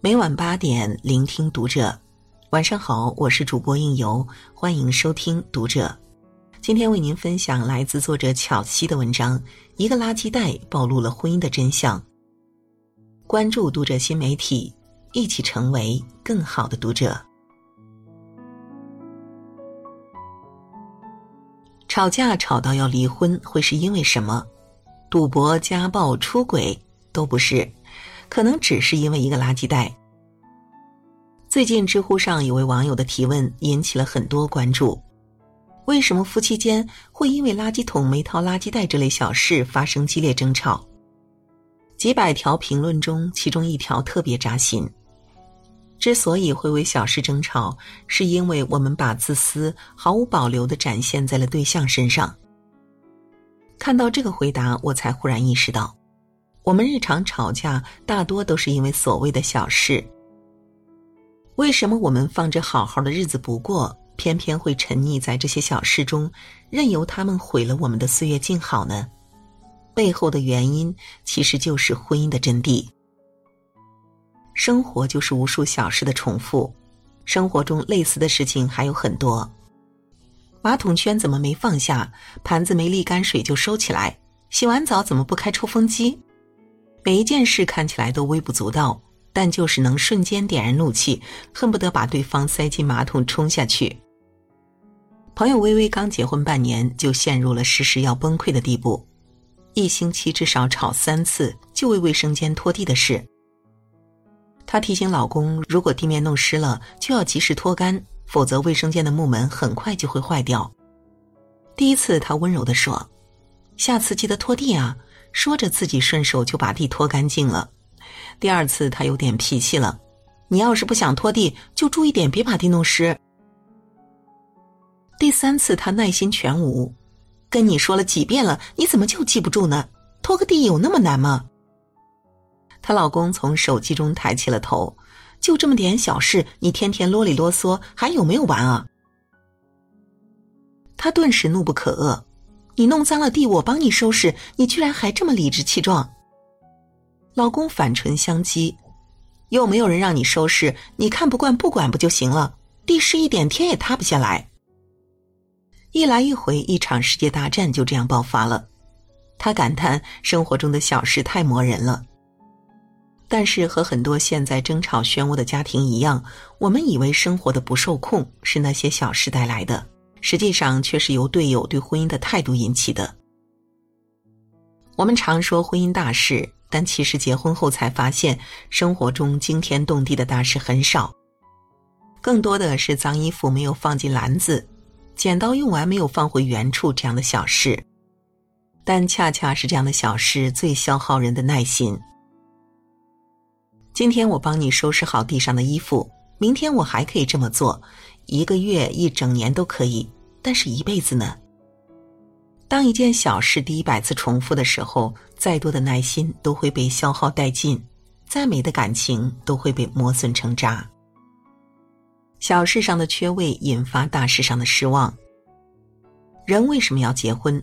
每晚八点，聆听读者。晚上好，我是主播应由，欢迎收听读者。今天为您分享来自作者巧西的文章《一个垃圾袋暴露了婚姻的真相》。关注读者新媒体，一起成为更好的读者。吵架吵到要离婚，会是因为什么？赌博、家暴、出轨都不是，可能只是因为一个垃圾袋。最近知乎上有位网友的提问引起了很多关注。为什么夫妻间会因为垃圾桶没套垃圾袋这类小事发生激烈争吵？几百条评论中，其中一条特别扎心。之所以会为小事争吵，是因为我们把自私毫无保留的展现在了对象身上。看到这个回答，我才忽然意识到，我们日常吵架大多都是因为所谓的小事。为什么我们放着好好的日子不过？偏偏会沉溺在这些小事中，任由他们毁了我们的岁月静好呢？背后的原因其实就是婚姻的真谛。生活就是无数小事的重复，生活中类似的事情还有很多。马桶圈怎么没放下？盘子没沥干水就收起来？洗完澡怎么不开抽风机？每一件事看起来都微不足道，但就是能瞬间点燃怒气，恨不得把对方塞进马桶冲下去。朋友微微刚结婚半年，就陷入了时时要崩溃的地步，一星期至少吵三次，就为卫生间拖地的事。她提醒老公，如果地面弄湿了，就要及时拖干，否则卫生间的木门很快就会坏掉。第一次，她温柔地说：“下次记得拖地啊。”说着自己顺手就把地拖干净了。第二次，她有点脾气了：“你要是不想拖地，就注意点，别把地弄湿。”第三次，她耐心全无，跟你说了几遍了，你怎么就记不住呢？拖个地有那么难吗？她老公从手机中抬起了头，就这么点小事，你天天啰里啰嗦，还有没有完啊？他顿时怒不可遏，你弄脏了地，我帮你收拾，你居然还这么理直气壮。老公反唇相讥，又没有人让你收拾，你看不惯不管不就行了？地湿一点，天也塌不下来。一来一回，一场世界大战就这样爆发了。他感叹生活中的小事太磨人了。但是和很多现在争吵漩涡的家庭一样，我们以为生活的不受控是那些小事带来的，实际上却是由队友对婚姻的态度引起的。我们常说婚姻大事，但其实结婚后才发现，生活中惊天动地的大事很少，更多的是脏衣服没有放进篮子。剪刀用完没有放回原处，这样的小事，但恰恰是这样的小事最消耗人的耐心。今天我帮你收拾好地上的衣服，明天我还可以这么做，一个月、一整年都可以，但是一辈子呢？当一件小事第一百次重复的时候，再多的耐心都会被消耗殆尽，再美的感情都会被磨损成渣。小事上的缺位引发大事上的失望。人为什么要结婚？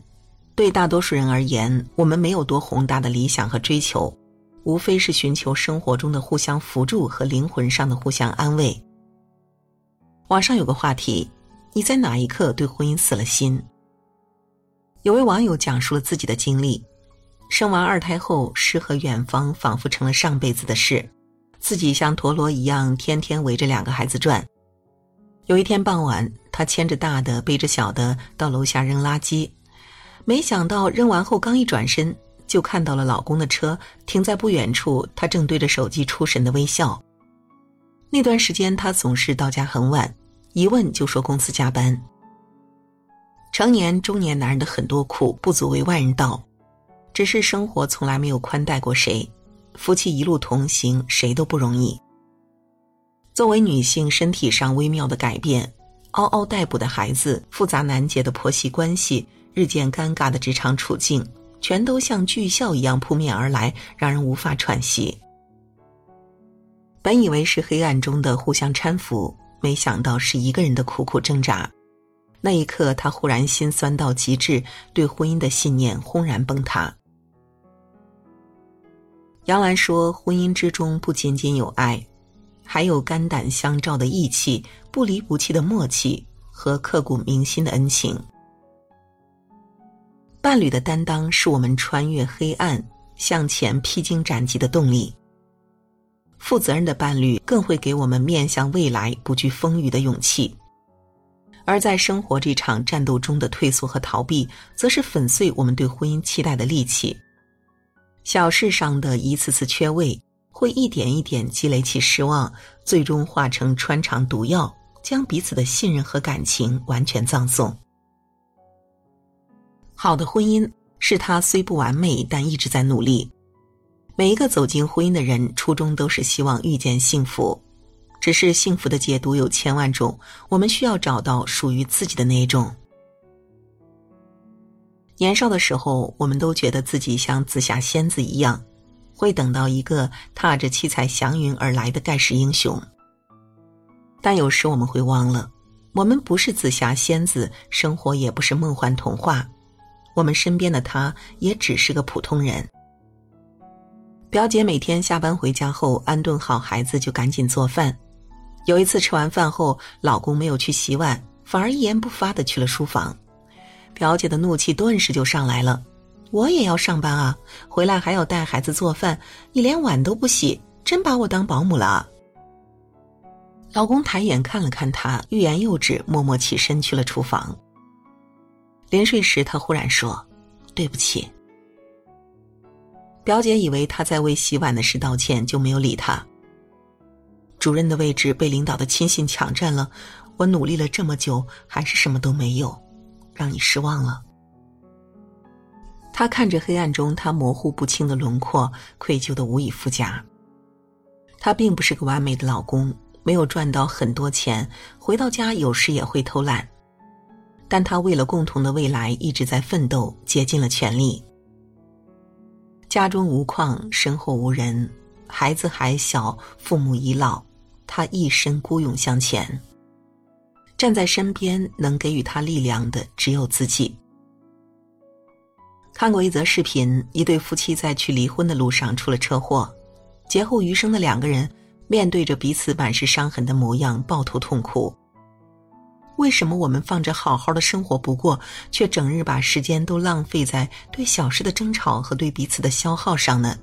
对大多数人而言，我们没有多宏大的理想和追求，无非是寻求生活中的互相扶助和灵魂上的互相安慰。网上有个话题：你在哪一刻对婚姻死了心？有位网友讲述了自己的经历：生完二胎后，诗和远方仿佛成了上辈子的事，自己像陀螺一样，天天围着两个孩子转。有一天傍晚，他牵着大的，背着小的到楼下扔垃圾，没想到扔完后刚一转身，就看到了老公的车停在不远处，他正对着手机出神的微笑。那段时间，他总是到家很晚，一问就说公司加班。成年中年男人的很多苦不足为外人道，只是生活从来没有宽待过谁，夫妻一路同行，谁都不容易。作为女性，身体上微妙的改变，嗷嗷待哺的孩子，复杂难解的婆媳关系，日渐尴尬的职场处境，全都像巨啸一样扑面而来，让人无法喘息。本以为是黑暗中的互相搀扶，没想到是一个人的苦苦挣扎。那一刻，他忽然心酸到极致，对婚姻的信念轰然崩塌。杨澜说：“婚姻之中不仅仅有爱，还有肝胆相照的义气、不离不弃的默契和刻骨铭心的恩情。伴侣的担当是我们穿越黑暗、向前披荆斩棘的动力。负责任的伴侣更会给我们面向未来、不惧风雨的勇气。而在生活这场战斗中的退缩和逃避，则是粉碎我们对婚姻期待的利器。”小事上的一次次缺位，会一点一点积累起失望，最终化成穿肠毒药，将彼此的信任和感情完全葬送。好的婚姻是他虽不完美，但一直在努力。每一个走进婚姻的人，初衷都是希望遇见幸福，只是幸福的解读有千万种，我们需要找到属于自己的那一种。年少的时候，我们都觉得自己像紫霞仙子一样，会等到一个踏着七彩祥云而来的盖世英雄。但有时我们会忘了，我们不是紫霞仙子，生活也不是梦幻童话，我们身边的他也只是个普通人。表姐每天下班回家后，安顿好孩子就赶紧做饭。有一次吃完饭后，老公没有去洗碗，反而一言不发的去了书房。表姐的怒气顿时就上来了，我也要上班啊，回来还要带孩子做饭，你连碗都不洗，真把我当保姆了。老公抬眼看了看她，欲言又止，默默起身去了厨房。临睡时，他忽然说：“对不起。”表姐以为他在为洗碗的事道歉，就没有理他。主任的位置被领导的亲信抢占了，我努力了这么久，还是什么都没有。让你失望了。他看着黑暗中他模糊不清的轮廓，愧疚的无以复加。他并不是个完美的老公，没有赚到很多钱，回到家有时也会偷懒，但他为了共同的未来一直在奋斗，竭尽了全力。家中无矿，身后无人，孩子还小，父母已老，他一身孤勇向前。站在身边能给予他力量的只有自己。看过一则视频，一对夫妻在去离婚的路上出了车祸，劫后余生的两个人面对着彼此满是伤痕的模样，抱头痛哭。为什么我们放着好好的生活不过，却整日把时间都浪费在对小事的争吵和对彼此的消耗上呢？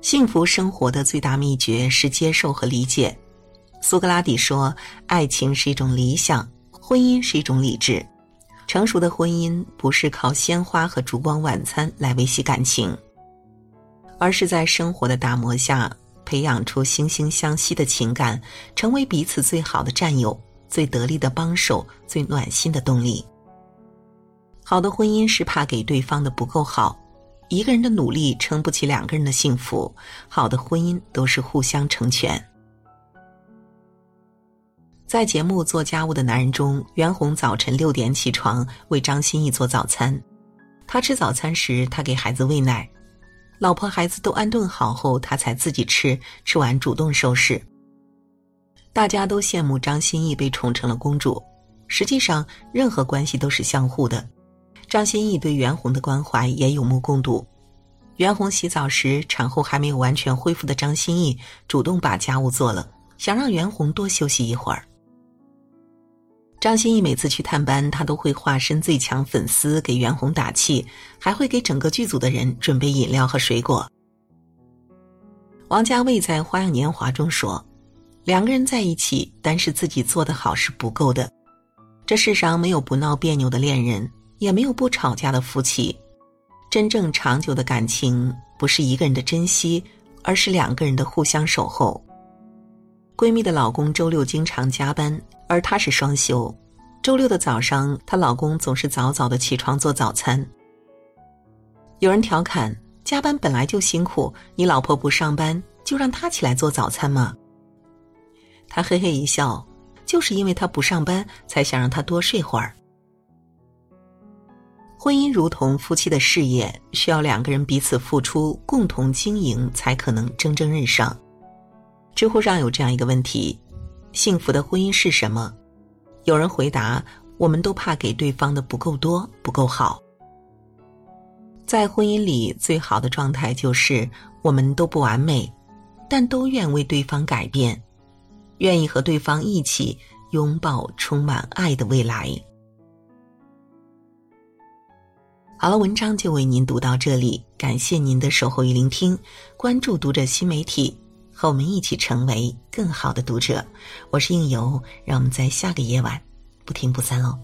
幸福生活的最大秘诀是接受和理解。苏格拉底说：“爱情是一种理想，婚姻是一种理智。成熟的婚姻不是靠鲜花和烛光晚餐来维系感情，而是在生活的打磨下培养出惺惺相惜的情感，成为彼此最好的战友、最得力的帮手、最暖心的动力。好的婚姻是怕给对方的不够好，一个人的努力撑不起两个人的幸福。好的婚姻都是互相成全。”在节目做家务的男人中，袁弘早晨六点起床为张歆艺做早餐。他吃早餐时，他给孩子喂奶；老婆孩子都安顿好后，他才自己吃。吃完主动收拾。大家都羡慕张歆艺被宠成了公主，实际上任何关系都是相互的。张歆艺对袁弘的关怀也有目共睹。袁弘洗澡时，产后还没有完全恢复的张歆艺主动把家务做了，想让袁弘多休息一会儿。张歆艺每次去探班，他都会化身最强粉丝给袁弘打气，还会给整个剧组的人准备饮料和水果。王家卫在《花样年华》中说：“两个人在一起，单是自己做得好是不够的。这世上没有不闹别扭的恋人，也没有不吵架的夫妻。真正长久的感情，不是一个人的珍惜，而是两个人的互相守候。”闺蜜的老公周六经常加班。而她是双休，周六的早上，她老公总是早早的起床做早餐。有人调侃：“加班本来就辛苦，你老婆不上班，就让她起来做早餐吗？”他嘿嘿一笑：“就是因为她不上班，才想让她多睡会儿。”婚姻如同夫妻的事业，需要两个人彼此付出，共同经营，才可能蒸蒸日上。知乎上有这样一个问题。幸福的婚姻是什么？有人回答：我们都怕给对方的不够多、不够好。在婚姻里，最好的状态就是我们都不完美，但都愿为对方改变，愿意和对方一起拥抱充满爱的未来。好了，文章就为您读到这里，感谢您的守候与聆听，关注读者新媒体，和我们一起成为更好的读者。我是应由，让我们在下个夜晚不听不散喽。